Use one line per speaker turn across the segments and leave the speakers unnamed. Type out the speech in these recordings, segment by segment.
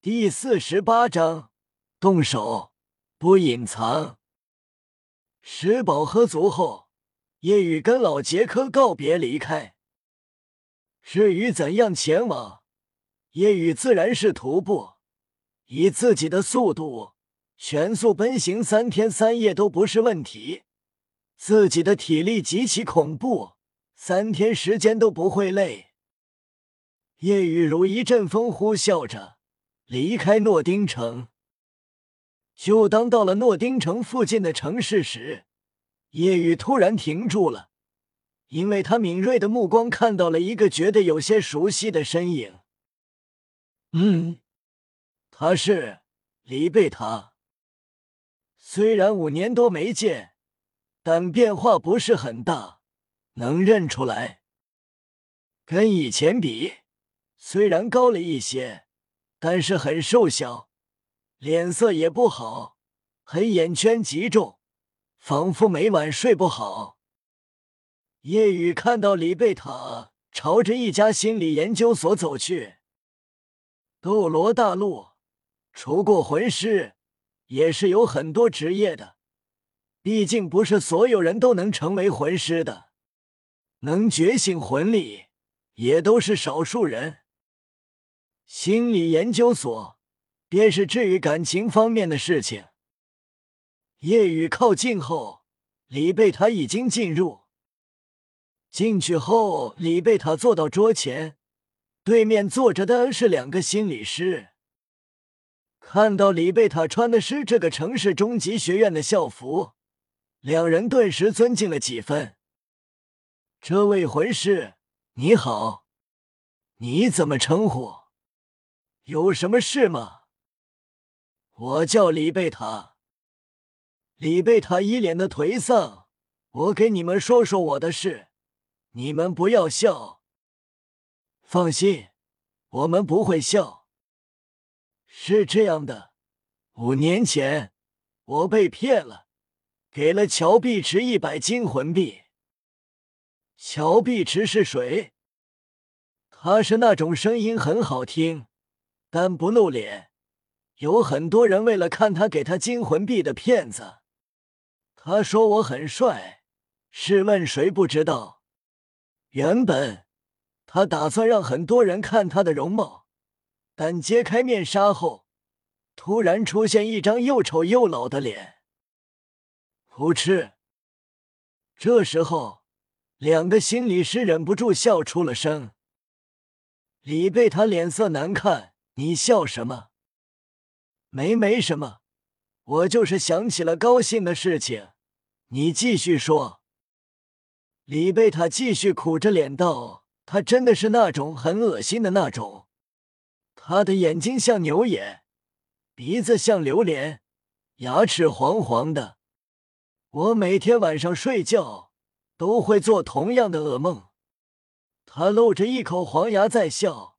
第四十八章，动手不隐藏。食饱喝足后，夜雨跟老杰克告别离开。至于怎样前往，夜雨自然是徒步，以自己的速度全速奔行三天三夜都不是问题。自己的体力极其恐怖，三天时间都不会累。夜雨如一阵风呼啸着。离开诺丁城，就当到了诺丁城附近的城市时，夜雨突然停住了，因为他敏锐的目光看到了一个觉得有些熟悉的身影。嗯，他是黎贝塔。虽然五年多没见，但变化不是很大，能认出来。跟以前比，虽然高了一些。但是很瘦小，脸色也不好，黑眼圈极重，仿佛每晚睡不好。夜雨看到李贝塔朝着一家心理研究所走去。斗罗大陆，除过魂师，也是有很多职业的，毕竟不是所有人都能成为魂师的，能觉醒魂力也都是少数人。心理研究所便是至于感情方面的事情。夜雨靠近后，李贝塔已经进入。进去后，李贝塔坐到桌前，对面坐着的是两个心理师。看到李贝塔穿的是这个城市中级学院的校服，两人顿时尊敬了几分。这位魂师，你好，你怎么称呼？有什么事吗？我叫李贝塔。李贝塔一脸的颓丧。我给你们说说我的事，你们不要笑。放心，我们不会笑。是这样的，五年前我被骗了，给了乔碧池一百金魂币。乔碧池是谁？他是那种声音很好听。但不露脸，有很多人为了看他给他金魂币的骗子。他说我很帅，试问谁不知道？原本他打算让很多人看他的容貌，但揭开面纱后，突然出现一张又丑又老的脸。噗嗤！这时候，两个心理师忍不住笑出了声。李贝他脸色难看。你笑什么？没没什么，我就是想起了高兴的事情。你继续说。李贝塔继续苦着脸道：“他真的是那种很恶心的那种。他的眼睛像牛眼，鼻子像榴莲，牙齿黄黄的。我每天晚上睡觉都会做同样的噩梦。他露着一口黄牙在笑。”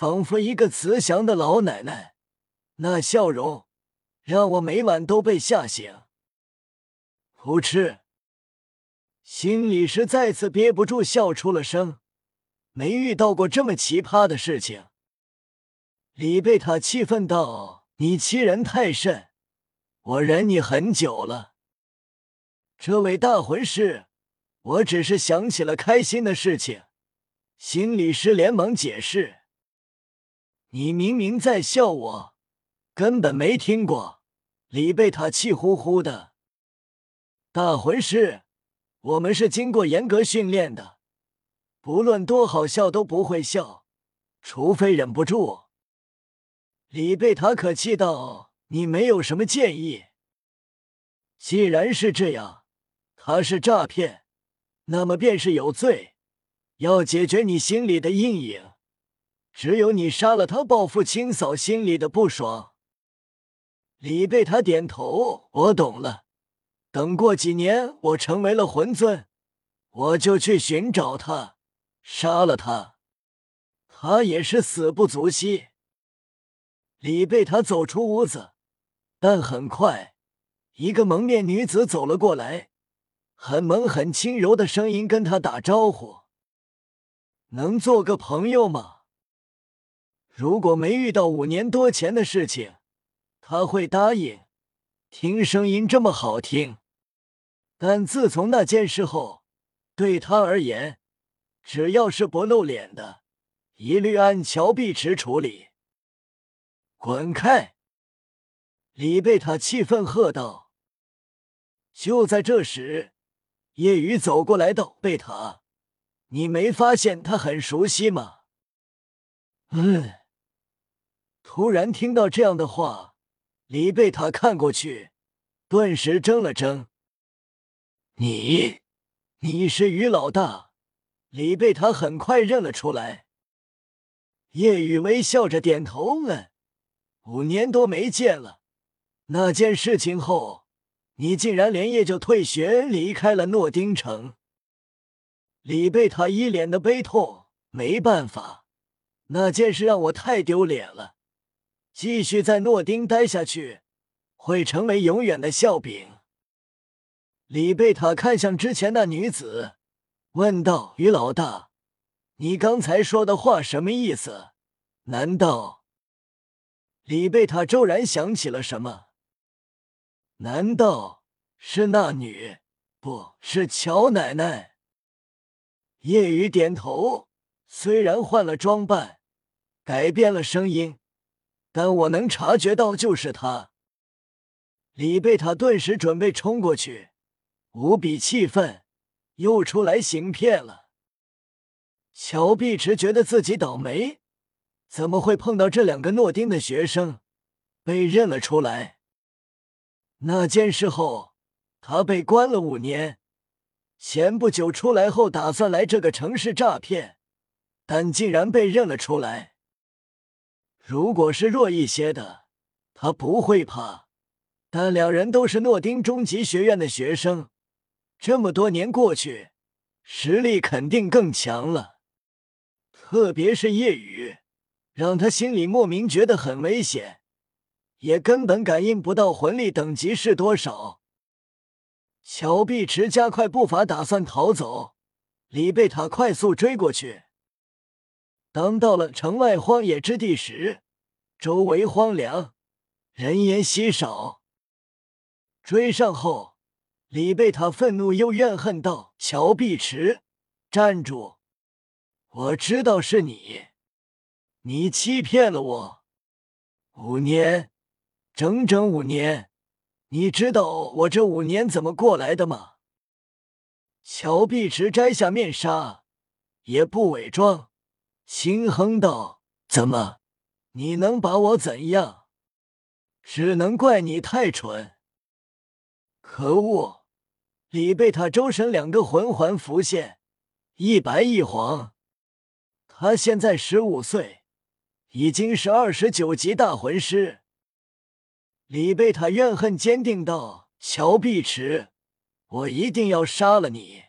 仿佛一个慈祥的老奶奶，那笑容让我每晚都被吓醒。噗嗤！心理师再次憋不住笑出了声，没遇到过这么奇葩的事情。李贝塔气愤道：“你欺人太甚！我忍你很久了。”这位大魂师，我只是想起了开心的事情。心理师连忙解释。你明明在笑我，根本没听过。李贝塔气呼呼的。大魂师，我们是经过严格训练的，不论多好笑都不会笑，除非忍不住。李贝塔可气道：“你没有什么建议？既然是这样，他是诈骗，那么便是有罪，要解决你心里的阴影。”只有你杀了他，报复清扫心里的不爽。李贝塔点头，我懂了。等过几年，我成为了魂尊，我就去寻找他，杀了他。他也是死不足惜。李贝塔走出屋子，但很快，一个蒙面女子走了过来，很萌、很轻柔的声音跟他打招呼：“能做个朋友吗？”如果没遇到五年多前的事情，他会答应。听声音这么好听，但自从那件事后，对他而言，只要是不露脸的，一律按乔碧池处理。滚开！李贝塔气愤喝道。就在这时，叶雨走过来道：“贝塔，你没发现他很熟悉吗？”嗯。突然听到这样的话，李贝塔看过去，顿时怔了怔。你，你是于老大？李贝塔很快认了出来。叶雨微笑着点头，嗯，五年多没见了。那件事情后，你竟然连夜就退学离开了诺丁城。李贝塔一脸的悲痛，没办法，那件事让我太丢脸了。继续在诺丁待下去，会成为永远的笑柄。李贝塔看向之前那女子，问道：“于老大，你刚才说的话什么意思？难道……”李贝塔骤然想起了什么，难道是那女？不是乔奶奶？叶雨点头，虽然换了装扮，改变了声音。但我能察觉到，就是他。李贝塔顿时准备冲过去，无比气愤，又出来行骗了。乔碧池觉得自己倒霉，怎么会碰到这两个诺丁的学生，被认了出来？那件事后，他被关了五年，前不久出来后，打算来这个城市诈骗，但竟然被认了出来。如果是弱一些的，他不会怕。但两人都是诺丁中级学院的学生，这么多年过去，实力肯定更强了。特别是夜雨，让他心里莫名觉得很危险，也根本感应不到魂力等级是多少。乔碧池加快步伐，打算逃走。李贝塔快速追过去。当到了城外荒野之地时，周围荒凉，人烟稀少。追上后，李贝塔愤怒又怨恨道：“乔碧池，站住！我知道是你，你欺骗了我五年，整整五年。你知道我这五年怎么过来的吗？”乔碧池摘下面纱，也不伪装。轻哼道：“怎么？你能把我怎样？只能怪你太蠢。可恶！”李贝塔周身两个魂环浮现，一白一黄。他现在十五岁，已经是二十九级大魂师。李贝塔怨恨坚定道：“乔碧池，我一定要杀了你！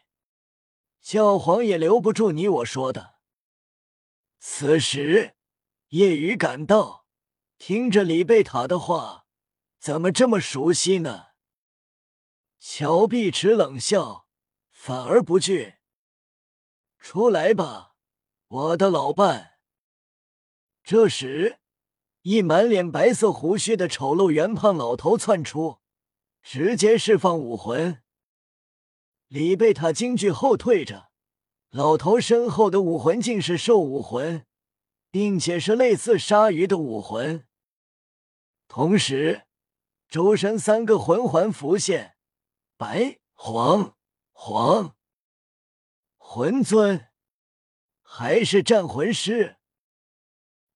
教皇也留不住你我说的。”此时，夜雨赶到，听着李贝塔的话，怎么这么熟悉呢？乔碧池冷笑，反而不惧。出来吧，我的老伴。这时，一满脸白色胡须的丑陋圆胖老头窜出，直接释放武魂。李贝塔惊惧后退着。老头身后的武魂竟是兽武魂，并且是类似鲨鱼的武魂。同时，周身三个魂环浮现：白、黄、黄。魂尊，还是战魂师？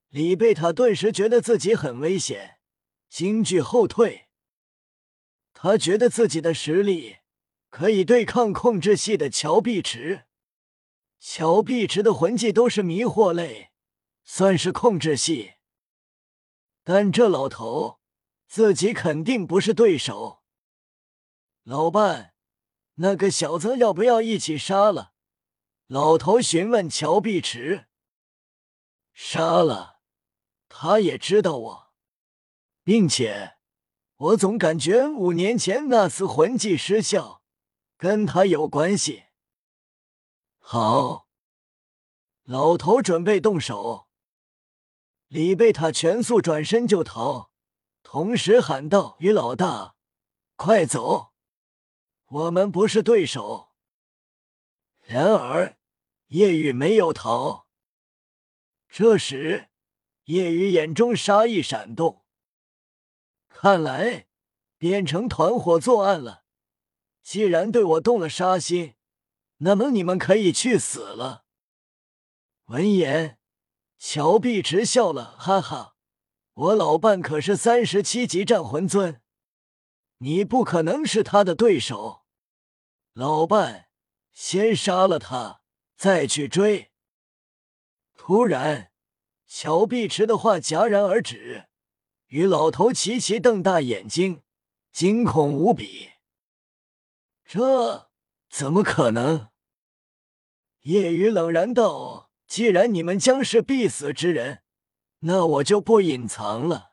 李贝塔顿时觉得自己很危险，惊惧后退。他觉得自己的实力可以对抗控制系的乔碧池。乔碧池的魂技都是迷惑类，算是控制系，但这老头自己肯定不是对手。老伴，那个小子要不要一起杀了？老头询问乔碧池。杀了，他也知道我，并且我总感觉五年前那次魂技失效，跟他有关系。好，老头准备动手。李贝塔全速转身就逃，同时喊道：“于老大，快走！我们不是对手。”然而叶雨没有逃。这时，叶雨眼中杀意闪动，看来变成团伙作案了。既然对我动了杀心，那么你们可以去死了。闻言，乔碧池笑了，哈哈，我老伴可是三十七级战魂尊，你不可能是他的对手。老伴，先杀了他，再去追。突然，乔碧池的话戛然而止，与老头齐齐瞪大眼睛，惊恐无比。这怎么可能？夜雨冷然道：“既然你们将是必死之人，那我就不隐藏了。”